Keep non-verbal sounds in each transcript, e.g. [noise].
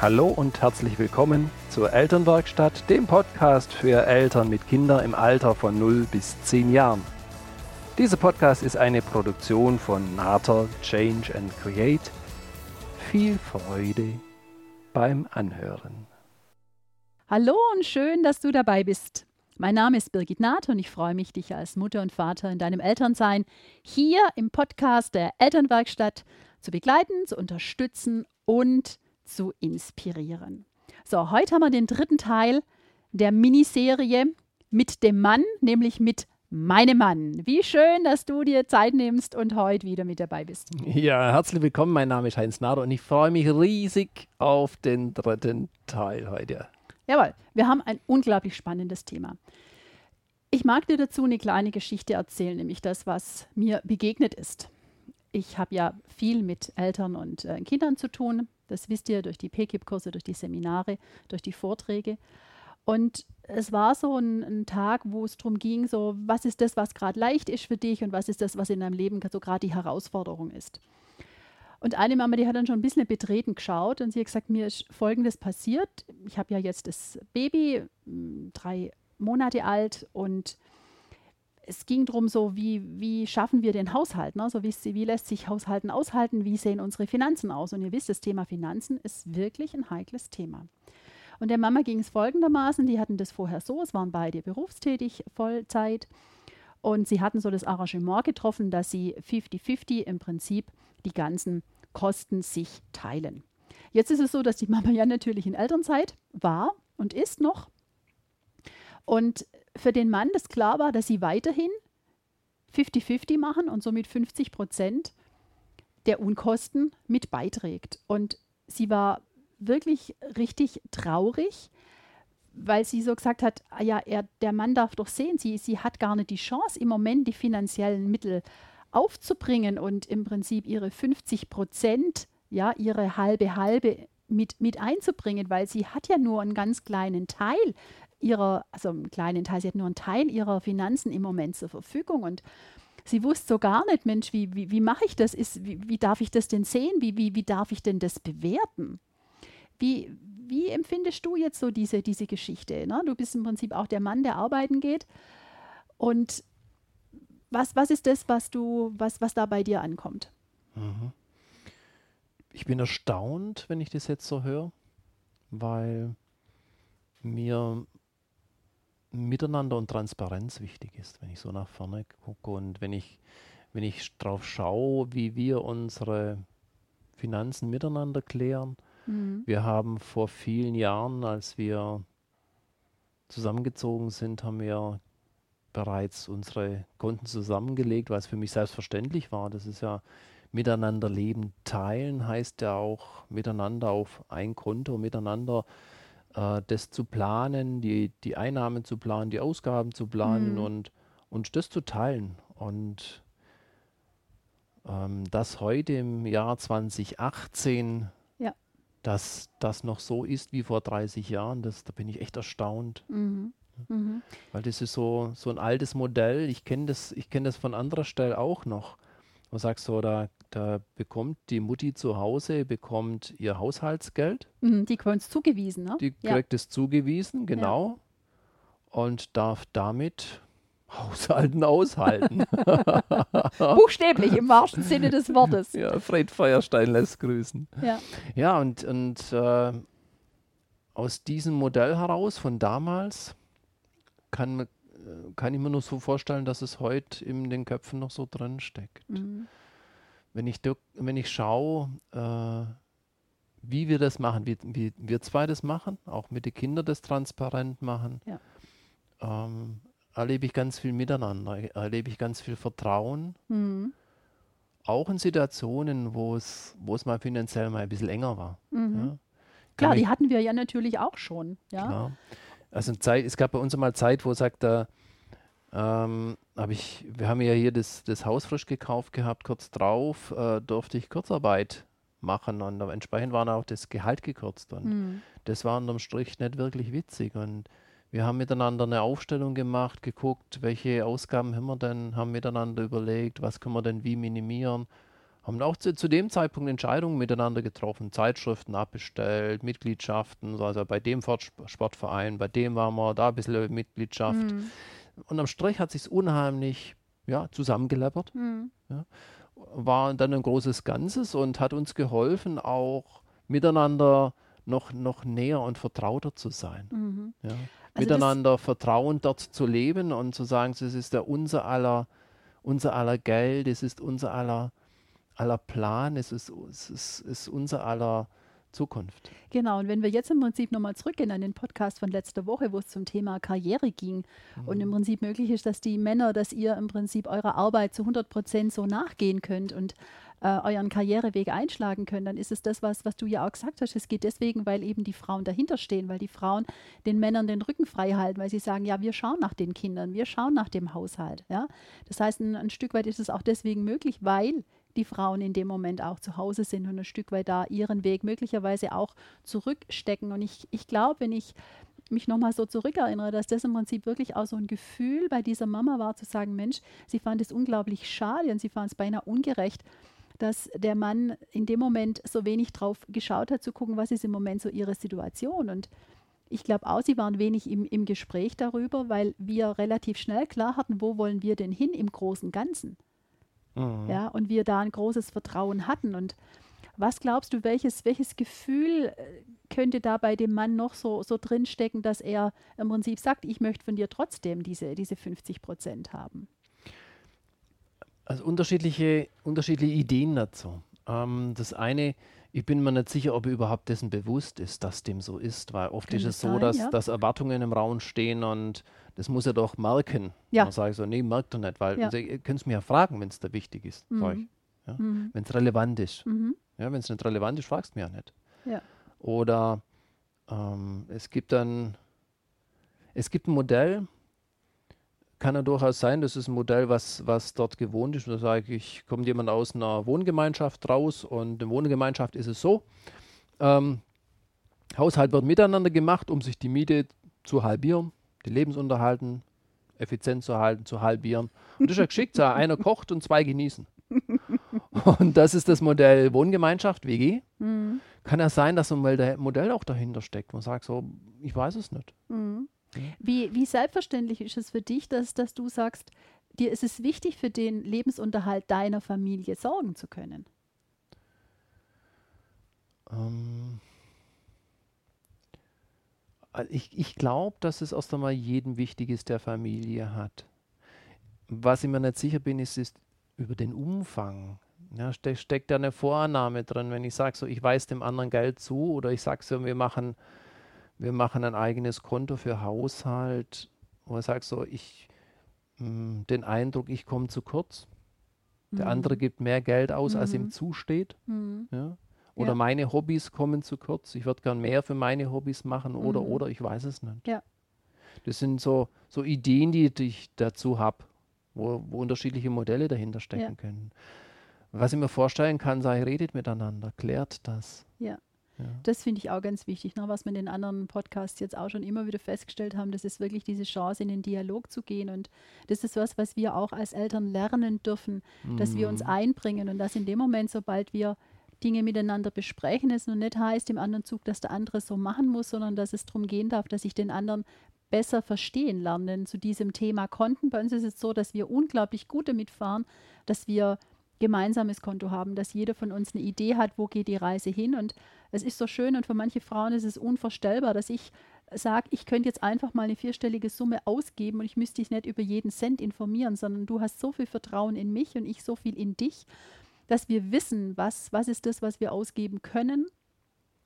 Hallo und herzlich willkommen zur Elternwerkstatt, dem Podcast für Eltern mit Kindern im Alter von 0 bis 10 Jahren. Dieser Podcast ist eine Produktion von Nater Change and Create. Viel Freude beim Anhören. Hallo und schön, dass du dabei bist. Mein Name ist Birgit Naht und ich freue mich, dich als Mutter und Vater in deinem Elternsein hier im Podcast der Elternwerkstatt zu begleiten, zu unterstützen und zu inspirieren. So, heute haben wir den dritten Teil der Miniserie mit dem Mann, nämlich mit meinem Mann. Wie schön, dass du dir Zeit nimmst und heute wieder mit dabei bist. Ja, herzlich willkommen. Mein Name ist Heinz Nader und ich freue mich riesig auf den dritten Teil heute. Jawohl, wir haben ein unglaublich spannendes Thema. Ich mag dir dazu eine kleine Geschichte erzählen, nämlich das, was mir begegnet ist. Ich habe ja viel mit Eltern und äh, Kindern zu tun. Das wisst ihr durch die PKIP-Kurse, durch die Seminare, durch die Vorträge. Und es war so ein, ein Tag, wo es darum ging, so, was ist das, was gerade leicht ist für dich und was ist das, was in deinem Leben so gerade die Herausforderung ist. Und eine Mama, die hat dann schon ein bisschen betreten geschaut und sie hat gesagt, mir ist Folgendes passiert. Ich habe ja jetzt das Baby, drei Monate alt und es ging darum, so wie, wie schaffen wir den Haushalt, ne? so wie, wie lässt sich Haushalten aushalten, wie sehen unsere Finanzen aus. Und ihr wisst, das Thema Finanzen ist wirklich ein heikles Thema. Und der Mama ging es folgendermaßen, die hatten das vorher so, es waren beide berufstätig, Vollzeit. Und sie hatten so das Arrangement getroffen, dass sie 50-50 im Prinzip die ganzen Kosten sich teilen. Jetzt ist es so, dass die Mama ja natürlich in Elternzeit war und ist noch. Und für den Mann das klar war, dass sie weiterhin 50-50 machen und somit 50 Prozent der Unkosten mit beiträgt. Und sie war wirklich richtig traurig, weil sie so gesagt hat, ah ja, er, der Mann darf doch sehen, sie, sie hat gar nicht die Chance, im Moment die finanziellen Mittel aufzubringen und im Prinzip ihre 50 Prozent, ja, ihre halbe halbe mit, mit einzubringen, weil sie hat ja nur einen ganz kleinen Teil ihrer, also einen kleinen Teil, sie hat nur einen Teil ihrer Finanzen im Moment zur Verfügung und sie wusste so gar nicht, Mensch, wie, wie, wie mache ich das? Ist, wie, wie darf ich das denn sehen? Wie, wie, wie darf ich denn das bewerten? Wie, wie empfindest du jetzt so diese, diese Geschichte? Ne? Du bist im Prinzip auch der Mann, der arbeiten geht. Und was, was ist das, was du, was, was da bei dir ankommt? Mhm. Ich bin erstaunt, wenn ich das jetzt so höre, weil mir Miteinander und Transparenz wichtig ist, wenn ich so nach vorne gucke und wenn ich, wenn ich drauf schaue, wie wir unsere Finanzen miteinander klären. Mhm. Wir haben vor vielen Jahren, als wir zusammengezogen sind, haben wir bereits unsere Konten zusammengelegt, was für mich selbstverständlich war. Das ist ja miteinander leben, teilen heißt ja auch miteinander auf ein Konto, miteinander äh, das zu planen, die, die Einnahmen zu planen, die Ausgaben zu planen mhm. und, und das zu teilen. Und ähm, das heute im Jahr 2018, ja. dass das noch so ist wie vor 30 Jahren, das, da bin ich echt erstaunt. Mhm. Mhm. Weil das ist so, so ein altes Modell. Ich kenne das, kenn das von anderer Stelle auch noch. Man sagt so, da, da bekommt die Mutti zu Hause, bekommt ihr Haushaltsgeld. Mhm, die bekommt es zugewiesen, ne? Die kriegt es zugewiesen, genau. Ja. Und darf damit Haushalten aushalten. [laughs] Buchstäblich im wahrsten Sinne des Wortes. Ja, Fred Feuerstein lässt grüßen. Ja, ja und, und äh, aus diesem Modell heraus von damals kann, kann ich mir nur so vorstellen, dass es heute in den Köpfen noch so drin steckt. Mhm. Wenn, ich, wenn ich schaue, äh, wie wir das machen, wie, wie wir zwei das machen, auch mit den Kindern das transparent machen, ja. ähm, erlebe ich ganz viel Miteinander, erlebe ich ganz viel Vertrauen. Mhm. Auch in Situationen, wo es, mal finanziell mal ein bisschen enger war. Mhm. Ja. Klar, die hatten wir ja natürlich auch schon. Ja. Klar. Also Zeit, es gab bei uns mal Zeit, wo sagt er, ähm, hab ich, wir haben ja hier das, das Haus frisch gekauft gehabt, kurz drauf äh, durfte ich Kurzarbeit machen und entsprechend war auch das Gehalt gekürzt und mhm. das war unterm Strich nicht wirklich witzig und wir haben miteinander eine Aufstellung gemacht, geguckt, welche Ausgaben haben wir denn, haben miteinander überlegt, was können wir denn wie minimieren, haben auch zu, zu, dem Zeitpunkt Entscheidungen miteinander getroffen, Zeitschriften abbestellt, Mitgliedschaften, also bei dem Sportverein, bei dem waren wir, da ein bisschen Mitgliedschaft. Mhm. Und am Strich hat sich unheimlich ja, zusammengeleppert. Mhm. Ja, war dann ein großes Ganzes und hat uns geholfen, auch miteinander noch, noch näher und vertrauter zu sein. Mhm. Ja. Also miteinander vertrauend dort zu leben und zu sagen, es ist der unser aller, unser aller Geld, es ist unser aller aller Plan, es ist, es ist, ist unser aller Zukunft. Genau, und wenn wir jetzt im Prinzip nochmal zurückgehen an den Podcast von letzter Woche, wo es zum Thema Karriere ging mhm. und im Prinzip möglich ist, dass die Männer, dass ihr im Prinzip eurer Arbeit zu 100 Prozent so nachgehen könnt und äh, euren Karriereweg einschlagen könnt, dann ist es das, was, was du ja auch gesagt hast. Es geht deswegen, weil eben die Frauen dahinter stehen, weil die Frauen den Männern den Rücken frei halten, weil sie sagen, ja, wir schauen nach den Kindern, wir schauen nach dem Haushalt. Ja? Das heißt, ein, ein Stück weit ist es auch deswegen möglich, weil die Frauen in dem Moment auch zu Hause sind und ein Stück weit da ihren Weg möglicherweise auch zurückstecken. Und ich, ich glaube, wenn ich mich nochmal so zurückerinnere, dass das im Prinzip wirklich auch so ein Gefühl bei dieser Mama war, zu sagen, Mensch, sie fand es unglaublich schade und sie fand es beinahe ungerecht, dass der Mann in dem Moment so wenig drauf geschaut hat, zu gucken, was ist im Moment so ihre Situation. Und ich glaube auch, sie waren wenig im, im Gespräch darüber, weil wir relativ schnell klar hatten, wo wollen wir denn hin im großen Ganzen. Mhm. Ja, und wir da ein großes Vertrauen hatten. Und was glaubst du, welches, welches Gefühl äh, könnte da bei dem Mann noch so, so drinstecken, dass er im Prinzip sagt, ich möchte von dir trotzdem diese, diese 50 Prozent haben? Also unterschiedliche, unterschiedliche Ideen dazu. Ähm, das eine, ich bin mir nicht sicher, ob er überhaupt dessen bewusst ist, dass dem so ist, weil oft Kann ist es so, sein, dass, ja? dass Erwartungen im Raum stehen und das muss er doch merken. Ja. Dann sage ich so, nee, merkt er nicht, weil ja. Sie können es mir ja fragen, wenn es da wichtig ist. Mhm. Ja? Mhm. Wenn es relevant ist. Mhm. Ja, wenn es nicht relevant ist, fragst du mir ja nicht. Ja. Oder ähm, es gibt dann, es gibt ein Modell, kann ja durchaus sein, das ist ein Modell, was, was dort gewohnt ist. Und da sage ich, kommt jemand aus einer Wohngemeinschaft raus und in der Wohngemeinschaft ist es so, ähm, Haushalt wird miteinander gemacht, um sich die Miete zu halbieren den Lebensunterhalten effizient zu halten, zu halbieren. Und das ist ja geschickt, einer kocht und zwei genießen. Und das ist das Modell Wohngemeinschaft, WG. Mhm. Kann ja sein, dass so ein Modell auch dahinter steckt. Man sagt so, ich weiß es nicht. Mhm. Wie, wie selbstverständlich ist es für dich, dass, dass du sagst, dir ist es wichtig, für den Lebensunterhalt deiner Familie sorgen zu können? Ähm, also ich, ich glaube, dass es erst einmal jedem wichtig ist, der Familie hat. Was ich mir nicht sicher bin, ist, ist über den Umfang. Ja, ste steckt da eine Vorannahme drin, wenn ich sage, so, ich weise dem anderen Geld zu oder ich sage so, wir machen, wir machen ein eigenes Konto für Haushalt oder ich sage so, ich mh, hm, den Eindruck, ich komme zu kurz. Der mhm. andere gibt mehr Geld aus, mhm. als ihm mhm. zusteht. Mhm. Ja? Oder ja. meine Hobbys kommen zu kurz. Ich würde gern mehr für meine Hobbys machen oder, mhm. oder, ich weiß es nicht. Ja. Das sind so, so Ideen, die, die ich dazu habe, wo, wo, unterschiedliche Modelle dahinter stecken können. Was ich mir vorstellen kann, sei, redet miteinander, klärt das. Ja. Ja. Das finde ich auch ganz wichtig, ne, was wir in den anderen Podcasts jetzt auch schon immer wieder festgestellt haben, das ist wirklich diese Chance, in den Dialog zu gehen. Und das ist was, was wir auch als Eltern lernen dürfen, mhm. dass wir uns mhm. einbringen und dass in dem Moment, sobald wir Dinge miteinander besprechen, es nur nicht heißt im anderen Zug, dass der andere so machen muss, sondern dass es darum gehen darf, dass ich den anderen besser verstehen lerne. Zu diesem Thema Konten, bei uns ist es so, dass wir unglaublich gut damit fahren, dass wir gemeinsames Konto haben, dass jeder von uns eine Idee hat, wo geht die Reise hin. Und es ist so schön und für manche Frauen ist es unvorstellbar, dass ich sage, ich könnte jetzt einfach mal eine vierstellige Summe ausgeben und ich müsste dich nicht über jeden Cent informieren, sondern du hast so viel Vertrauen in mich und ich so viel in dich dass wir wissen, was, was ist das, was wir ausgeben können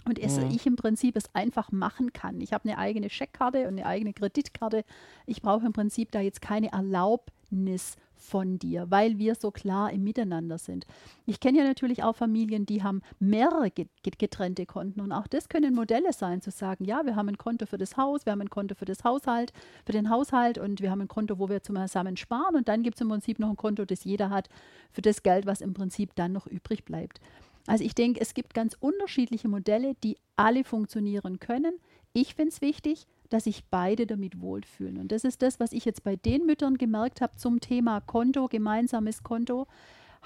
und es, mhm. ich im Prinzip es einfach machen kann. Ich habe eine eigene Scheckkarte und eine eigene Kreditkarte. Ich brauche im Prinzip da jetzt keine Erlaubnis von dir, weil wir so klar im Miteinander sind. Ich kenne ja natürlich auch Familien, die haben mehrere getrennte Konten und auch das können Modelle sein, zu sagen, ja, wir haben ein Konto für das Haus, wir haben ein Konto für das Haushalt, für den Haushalt und wir haben ein Konto, wo wir zusammen sparen und dann gibt es im Prinzip noch ein Konto, das jeder hat für das Geld, was im Prinzip dann noch übrig bleibt. Also ich denke, es gibt ganz unterschiedliche Modelle, die alle funktionieren können. Ich finde es wichtig, dass sich beide damit wohlfühlen. Und das ist das, was ich jetzt bei den Müttern gemerkt habe zum Thema Konto, gemeinsames Konto,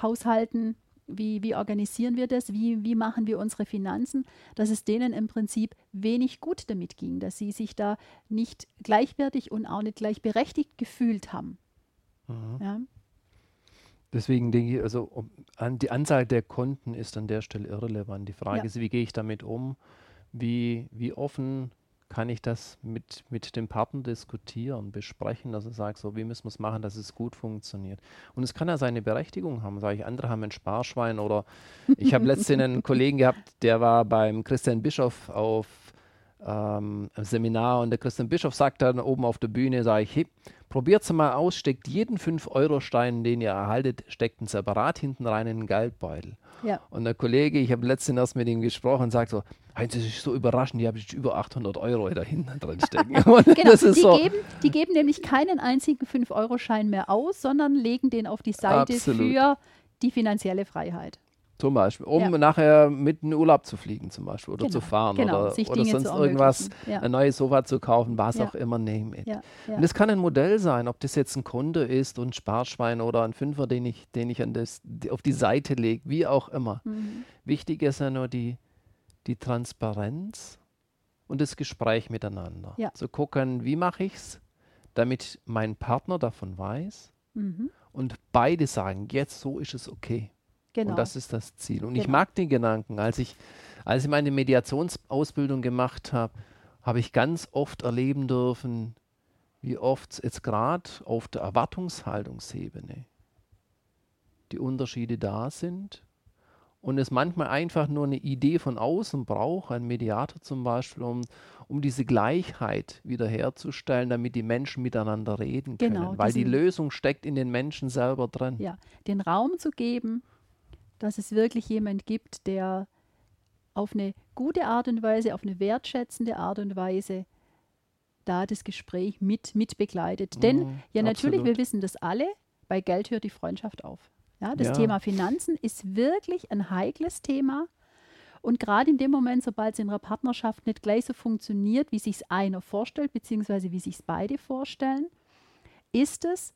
Haushalten wie, wie organisieren wir das, wie, wie machen wir unsere Finanzen, dass es denen im Prinzip wenig gut damit ging, dass sie sich da nicht gleichwertig und auch nicht gleichberechtigt gefühlt haben. Mhm. Ja. Deswegen denke ich, also an, die Anzahl der Konten ist an der Stelle irrelevant. Die Frage ja. ist, wie gehe ich damit um? Wie, wie offen kann ich das mit, mit dem Partner diskutieren, besprechen, dass er sagt, so wie müssen wir es machen, dass es gut funktioniert. Und es kann ja seine Berechtigung haben, sage ich, andere haben ein Sparschwein oder ich habe letztens einen [laughs] Kollegen gehabt, der war beim Christian Bischof auf ähm, Seminar und der Christian Bischof sagt dann oben auf der Bühne, sage ich, hey, probiert es mal aus, steckt jeden 5-Euro-Stein, den ihr erhaltet, steckt einen separat hinten rein in den Geldbeutel. Ja. Und der Kollege, ich habe letztens erst mit ihm gesprochen sagt so, Heinz, das ist so überraschend, die habe ich über 800 Euro da hinten drin stecken. [laughs] genau, [laughs] die, so. geben, die geben nämlich keinen einzigen 5-Euro-Schein mehr aus, sondern legen den auf die Seite Absolut. für die finanzielle Freiheit. Zum Beispiel, um ja. nachher mit in Urlaub zu fliegen zum Beispiel oder genau. zu fahren genau. oder, oder sonst irgendwas, ja. ein neues Sofa zu kaufen, was ja. auch immer, name it. Und das kann ein Modell sein, ob das jetzt ein Kunde ist und ein Sparschwein oder ein Fünfer, den ich, den ich an das, auf die Seite lege, wie auch immer. Mhm. Wichtig ist ja nur die, die Transparenz und das Gespräch miteinander. Zu gucken, wie mache ich es, damit mein Partner davon weiß mhm. und beide sagen, jetzt so ist es okay. Genau. Und das ist das Ziel. Und genau. ich mag den Gedanken. Als ich, als ich meine Mediationsausbildung gemacht habe, habe ich ganz oft erleben dürfen, wie oft jetzt gerade auf der Erwartungshaltungsebene die Unterschiede da sind und es manchmal einfach nur eine Idee von außen braucht, ein Mediator zum Beispiel, um, um diese Gleichheit wiederherzustellen, damit die Menschen miteinander reden können. Genau, Weil die Lösung steckt in den Menschen selber drin. Ja, den Raum zu geben, dass es wirklich jemand gibt, der auf eine gute Art und Weise, auf eine wertschätzende Art und Weise da das Gespräch mit, mit begleitet. Denn mhm, ja, natürlich, absolut. wir wissen das alle, bei Geld hört die Freundschaft auf. Ja, das ja. Thema Finanzen ist wirklich ein heikles Thema. Und gerade in dem Moment, sobald es in einer Partnerschaft nicht gleich so funktioniert, wie sich einer vorstellt, beziehungsweise wie sich es beide vorstellen, ist es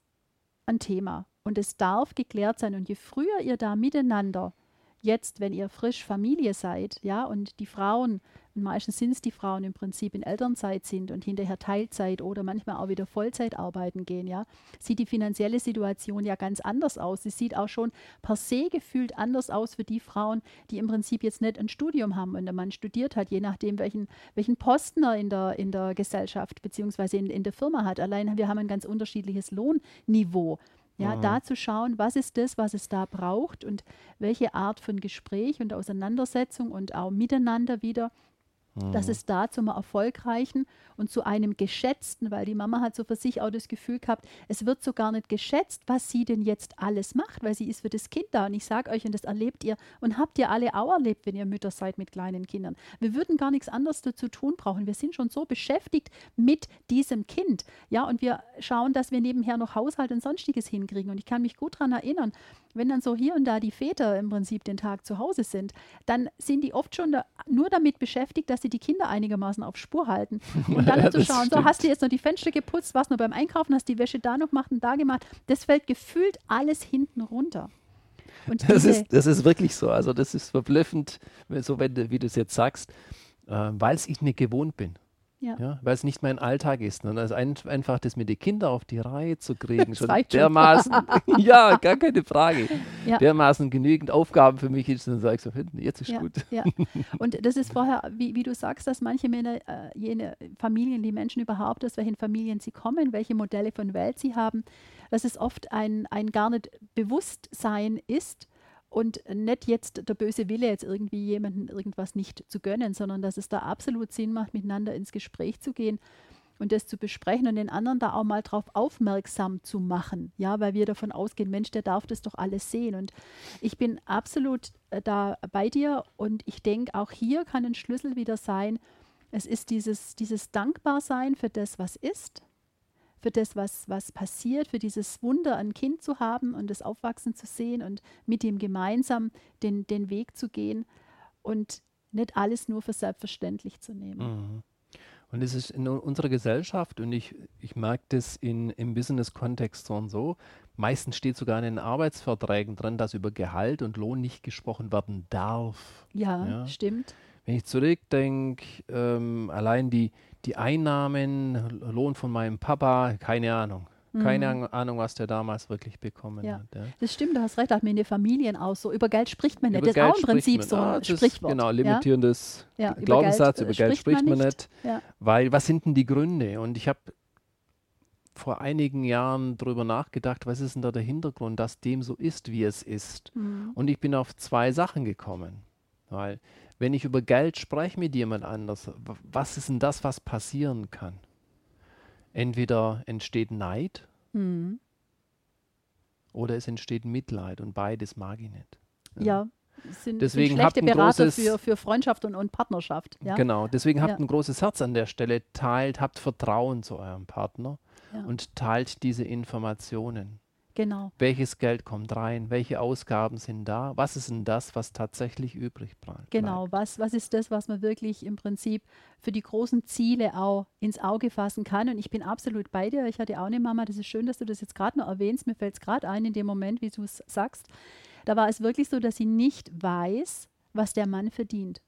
ein Thema. Und es darf geklärt sein. Und je früher ihr da miteinander, jetzt, wenn ihr frisch Familie seid, ja, und die Frauen, und meistens sind es die Frauen im Prinzip in Elternzeit sind und hinterher Teilzeit oder manchmal auch wieder Vollzeit arbeiten gehen, ja, sieht die finanzielle Situation ja ganz anders aus. Sie sieht auch schon per se gefühlt anders aus für die Frauen, die im Prinzip jetzt nicht ein Studium haben und der Mann studiert hat, je nachdem, welchen, welchen Posten er in der, in der Gesellschaft bzw. In, in der Firma hat. Allein wir haben ein ganz unterschiedliches Lohnniveau. Ja, mhm. da zu schauen, was ist das, was es da braucht und welche Art von Gespräch und Auseinandersetzung und auch miteinander wieder. Dass es da zum erfolgreichen und zu einem geschätzten, weil die Mama hat so für sich auch das Gefühl gehabt, es wird so gar nicht geschätzt, was sie denn jetzt alles macht, weil sie ist für das Kind da. Und ich sage euch, und das erlebt ihr und habt ihr alle auch erlebt, wenn ihr Mütter seid mit kleinen Kindern. Wir würden gar nichts anderes dazu tun brauchen. Wir sind schon so beschäftigt mit diesem Kind. Ja, und wir schauen, dass wir nebenher noch Haushalt und sonstiges hinkriegen. Und ich kann mich gut daran erinnern, wenn dann so hier und da die Väter im Prinzip den Tag zu Hause sind, dann sind die oft schon da, nur damit beschäftigt, dass sie die Kinder einigermaßen auf Spur halten. [laughs] Und dann ja, zu schauen, stimmt. so hast du jetzt noch die Fenster geputzt, warst nur beim Einkaufen, hast die Wäsche da noch gemacht und da gemacht. Das fällt gefühlt alles hinten runter. Das ist, das ist wirklich so. Also das ist verblüffend, so wenn, wie du es jetzt sagst, äh, weil es ich nicht gewohnt bin. Ja. ja. weil es nicht mein Alltag ist. Und also ein, einfach das mit den Kindern auf die Reihe zu kriegen, [laughs] schon dermaßen, [laughs] ja, gar keine Frage, ja. dermaßen genügend Aufgaben für mich ist, dann sage ich so, jetzt ist ja, gut. Ja. [laughs] Und das ist vorher, wie, wie du sagst, dass manche Männer, äh, jene Familien, die Menschen überhaupt, aus welchen Familien sie kommen, welche Modelle von Welt sie haben, dass es oft ein, ein gar nicht Bewusstsein ist, und nicht jetzt der böse Wille, jetzt irgendwie jemandem irgendwas nicht zu gönnen, sondern dass es da absolut Sinn macht, miteinander ins Gespräch zu gehen und das zu besprechen und den anderen da auch mal drauf aufmerksam zu machen. Ja, weil wir davon ausgehen, Mensch, der darf das doch alles sehen. Und ich bin absolut äh, da bei dir und ich denke, auch hier kann ein Schlüssel wieder sein, es ist dieses, dieses Dankbarsein für das, was ist, für das, was, was passiert, für dieses Wunder, ein Kind zu haben und das Aufwachsen zu sehen und mit ihm gemeinsam den, den Weg zu gehen und nicht alles nur für selbstverständlich zu nehmen. Mhm. Und es ist in unserer Gesellschaft, und ich, ich merke das in, im Business-Kontext so und so, Meistens steht sogar in den Arbeitsverträgen drin, dass über Gehalt und Lohn nicht gesprochen werden darf. Ja, ja. stimmt. Wenn ich zurückdenke, ähm, allein die, die Einnahmen, Lohn von meinem Papa, keine Ahnung. Keine mhm. Ahnung, was der damals wirklich bekommen ja. hat. Ja. Das stimmt, du hast recht, auch mit den Familien auch so. Über Geld spricht man nicht. Über das ist auch im Prinzip so ein ah, Sprichwort. Genau, limitierendes ja? Glaubenssatz, über Geld, spricht, man nicht. Nicht weil, was sind denn die Gründe? Und ich habe vor einigen Jahren darüber nachgedacht, was ist denn da der Hintergrund, dass dem so ist, wie es ist. Mhm. Und ich bin auf zwei Sachen gekommen. Weil, wenn ich über Geld spreche mit jemand anders, was ist denn das, was passieren kann? Entweder entsteht Neid mhm. oder es entsteht Mitleid und beides mag ich nicht. Ja, ja sind, deswegen sind schlechte Berater für, für Freundschaft und, und Partnerschaft. Ja? Genau, deswegen habt ja. ein großes Herz an der Stelle, teilt, habt Vertrauen zu eurem Partner und teilt diese Informationen. Genau. Welches Geld kommt rein? Welche Ausgaben sind da? Was ist denn das, was tatsächlich übrig bleibt? Genau, was, was ist das, was man wirklich im Prinzip für die großen Ziele auch ins Auge fassen kann? Und ich bin absolut bei dir. Ich hatte auch eine Mama, das ist schön, dass du das jetzt gerade noch erwähnst. Mir fällt es gerade ein in dem Moment, wie du es sagst. Da war es wirklich so, dass sie nicht weiß, was der Mann verdient.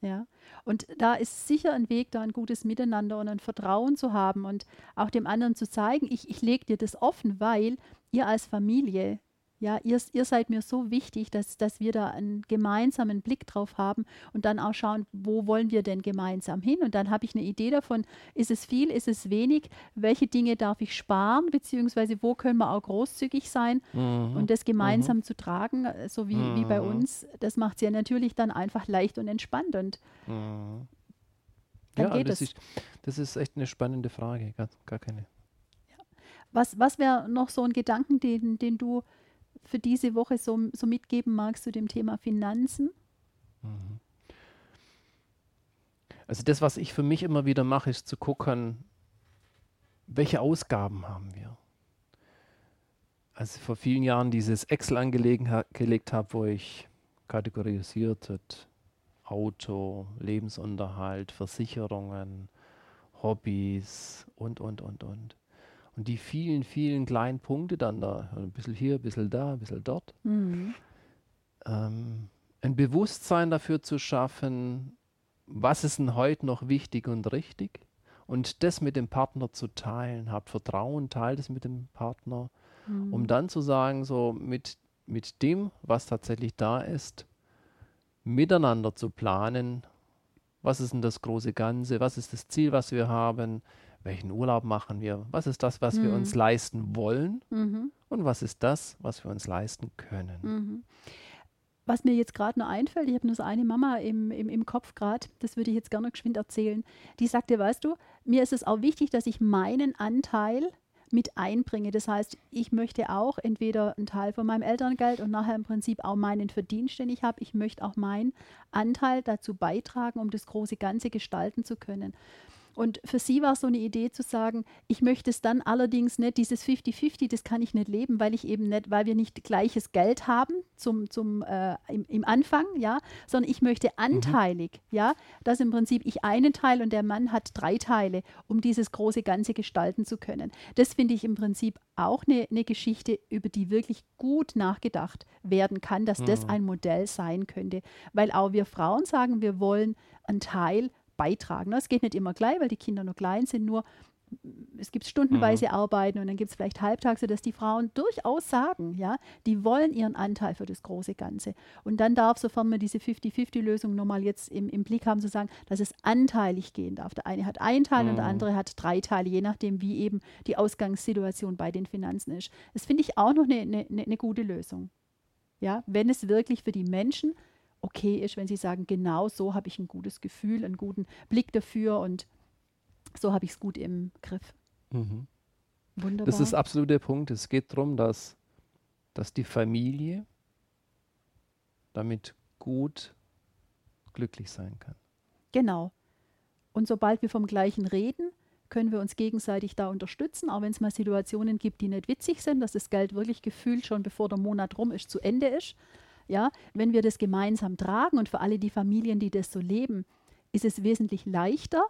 Ja. Und da ist sicher ein Weg, da ein gutes Miteinander und ein Vertrauen zu haben und auch dem anderen zu zeigen, ich, ich lege dir das offen, weil ihr als Familie ja, ihr, ihr seid mir so wichtig, dass, dass wir da einen gemeinsamen Blick drauf haben und dann auch schauen, wo wollen wir denn gemeinsam hin? Und dann habe ich eine Idee davon, ist es viel, ist es wenig, welche Dinge darf ich sparen, beziehungsweise wo können wir auch großzügig sein mhm. und das gemeinsam mhm. zu tragen, äh, so wie, mhm. wie bei mhm. uns, das macht es ja natürlich dann einfach leicht und entspannt und mhm. dann ja, geht das es. Ist, das ist echt eine spannende Frage, gar, gar keine. Ja. Was, was wäre noch so ein Gedanken, den, den du für diese Woche so, so mitgeben magst zu dem Thema Finanzen? Mhm. Also das, was ich für mich immer wieder mache, ist zu gucken, welche Ausgaben haben wir. Als ich vor vielen Jahren dieses Excel angelegt habe, wo ich kategorisiert habe, Auto, Lebensunterhalt, Versicherungen, Hobbys und, und, und, und. Und die vielen, vielen kleinen Punkte dann da, ein bisschen hier, ein bisschen da, ein bisschen dort. Mhm. Ähm, ein Bewusstsein dafür zu schaffen, was ist denn heute noch wichtig und richtig? Und das mit dem Partner zu teilen. Habt Vertrauen, teilt es mit dem Partner, mhm. um dann zu sagen, so mit, mit dem, was tatsächlich da ist, miteinander zu planen, was ist denn das große Ganze, was ist das Ziel, was wir haben, welchen Urlaub machen wir, was ist das, was mhm. wir uns mhm. leisten wollen mhm. und was ist das, was wir uns leisten können. Mhm. Was mir jetzt gerade noch einfällt, ich habe nur so eine Mama im, im, im Kopf gerade, das würde ich jetzt gerne geschwind erzählen, die sagte, weißt du, mir ist es auch wichtig, dass ich meinen Anteil mit einbringe. Das heißt, ich möchte auch entweder einen Teil von meinem Elterngeld und nachher im Prinzip auch meinen Verdienst, den ich habe. Ich möchte auch meinen Anteil dazu beitragen, um das große Ganze gestalten zu können. Und für sie war so eine Idee zu sagen, ich möchte es dann allerdings nicht, dieses 50-50, das kann ich nicht leben, weil ich eben nicht, weil wir nicht gleiches Geld haben zum, zum, äh, im, im, Anfang, ja, sondern ich möchte mhm. anteilig, mhm. ja, dass im Prinzip ich einen Teil und der Mann hat drei Teile, um dieses große Ganze gestalten zu können. Das finde ich im Prinzip auch eine, eine Geschichte, über die wirklich gut nachgedacht werden kann, dass mhm. das ein Modell sein könnte. Weil auch wir Frauen sagen, wir wollen einen Teil beitragen. Es geht nicht immer gleich, weil die Kinder noch klein sind, nur es gibt stundenweise mhm. Arbeiten und dann gibt es vielleicht halbtags, sodass die Frauen durchaus sagen, ja, die wollen ihren Anteil für das große Ganze. Und dann darf, sofern wir diese 50-50-Lösung nochmal jetzt im, im, Blick haben, zu sagen, dass es anteilig gehen darf. Der eine hat einen Teil mhm. und der mhm. andere hat drei Teile, je nachdem, wie eben die Ausgangssituation bei den Finanzen ist. Das finde ich auch noch eine, eine, eine gute Lösung. Ja, wenn es wirklich für die Menschen okay ist, wenn sie sagen, genau so habe ich ein gutes Gefühl, einen guten Blick dafür und so habe ich es gut im Griff. Mhm. Wunderbar. Das ist absolut der Punkt. Es geht darum, dass, dass die Familie damit gut glücklich sein kann. Genau. Und sobald wir vom Gleichen reden, können wir uns gegenseitig da unterstützen, auch wenn es mal Situationen gibt, die nicht witzig sind, dass das Geld wirklich gefühlt schon bevor der Monat rum ist, zu Ende ist. Ja, wenn wir das gemeinsam tragen und für alle die Familien, die das so leben, ist es wesentlich leichter,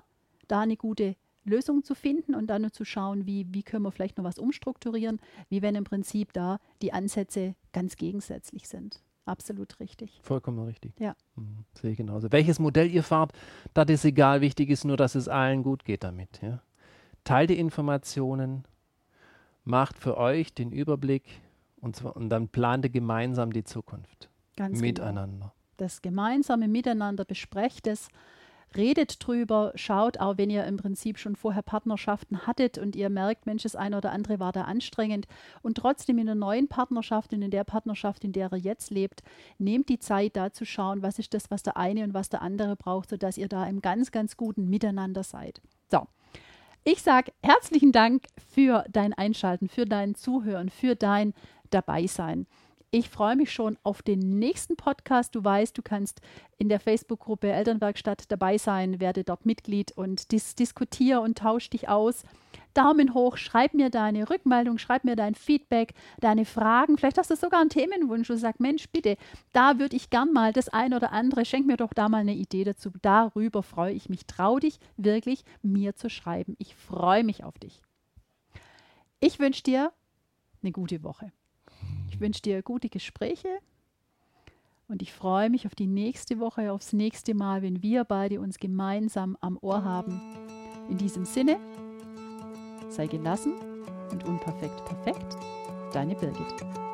da eine gute Lösungen zu finden und dann zu schauen, wie, wie können wir vielleicht noch was umstrukturieren, wie wenn im Prinzip da die Ansätze ganz gegensätzlich sind. Absolut richtig. Vollkommen richtig. Ja. Mhm, sehe ich genauso. Welches Modell ihr fahrt, das ist egal. Wichtig ist nur, dass es allen gut geht damit. Ja? Teilt die Informationen, macht für euch den Überblick und, zwar, und dann plante gemeinsam die Zukunft. Ganz miteinander. Genau. Das gemeinsame Miteinander besprecht es redet drüber, schaut auch, wenn ihr im Prinzip schon vorher Partnerschaften hattet und ihr merkt, Mensch, das eine oder andere war da anstrengend und trotzdem in der neuen Partnerschaft und in der Partnerschaft, in der ihr jetzt lebt, nehmt die Zeit da zu schauen, was ist das, was der eine und was der andere braucht, sodass ihr da im ganz, ganz guten Miteinander seid. So. Ich sage herzlichen Dank für dein Einschalten, für dein Zuhören, für dein Dabeisein. Ich freue mich schon auf den nächsten Podcast. Du weißt, du kannst in der Facebook-Gruppe Elternwerkstatt dabei sein, werde dort Mitglied und dis diskutiere und tausche dich aus. Daumen hoch, schreib mir deine Rückmeldung, schreib mir dein Feedback, deine Fragen. Vielleicht hast du sogar einen Themenwunsch und sagst, Mensch, bitte, da würde ich gern mal das eine oder andere, schenk mir doch da mal eine Idee dazu. Darüber freue ich mich. Trau dich wirklich, mir zu schreiben. Ich freue mich auf dich. Ich wünsche dir eine gute Woche. Ich wünsche dir gute Gespräche und ich freue mich auf die nächste Woche, aufs nächste Mal, wenn wir beide uns gemeinsam am Ohr haben. In diesem Sinne, sei gelassen und unperfekt perfekt, deine Birgit.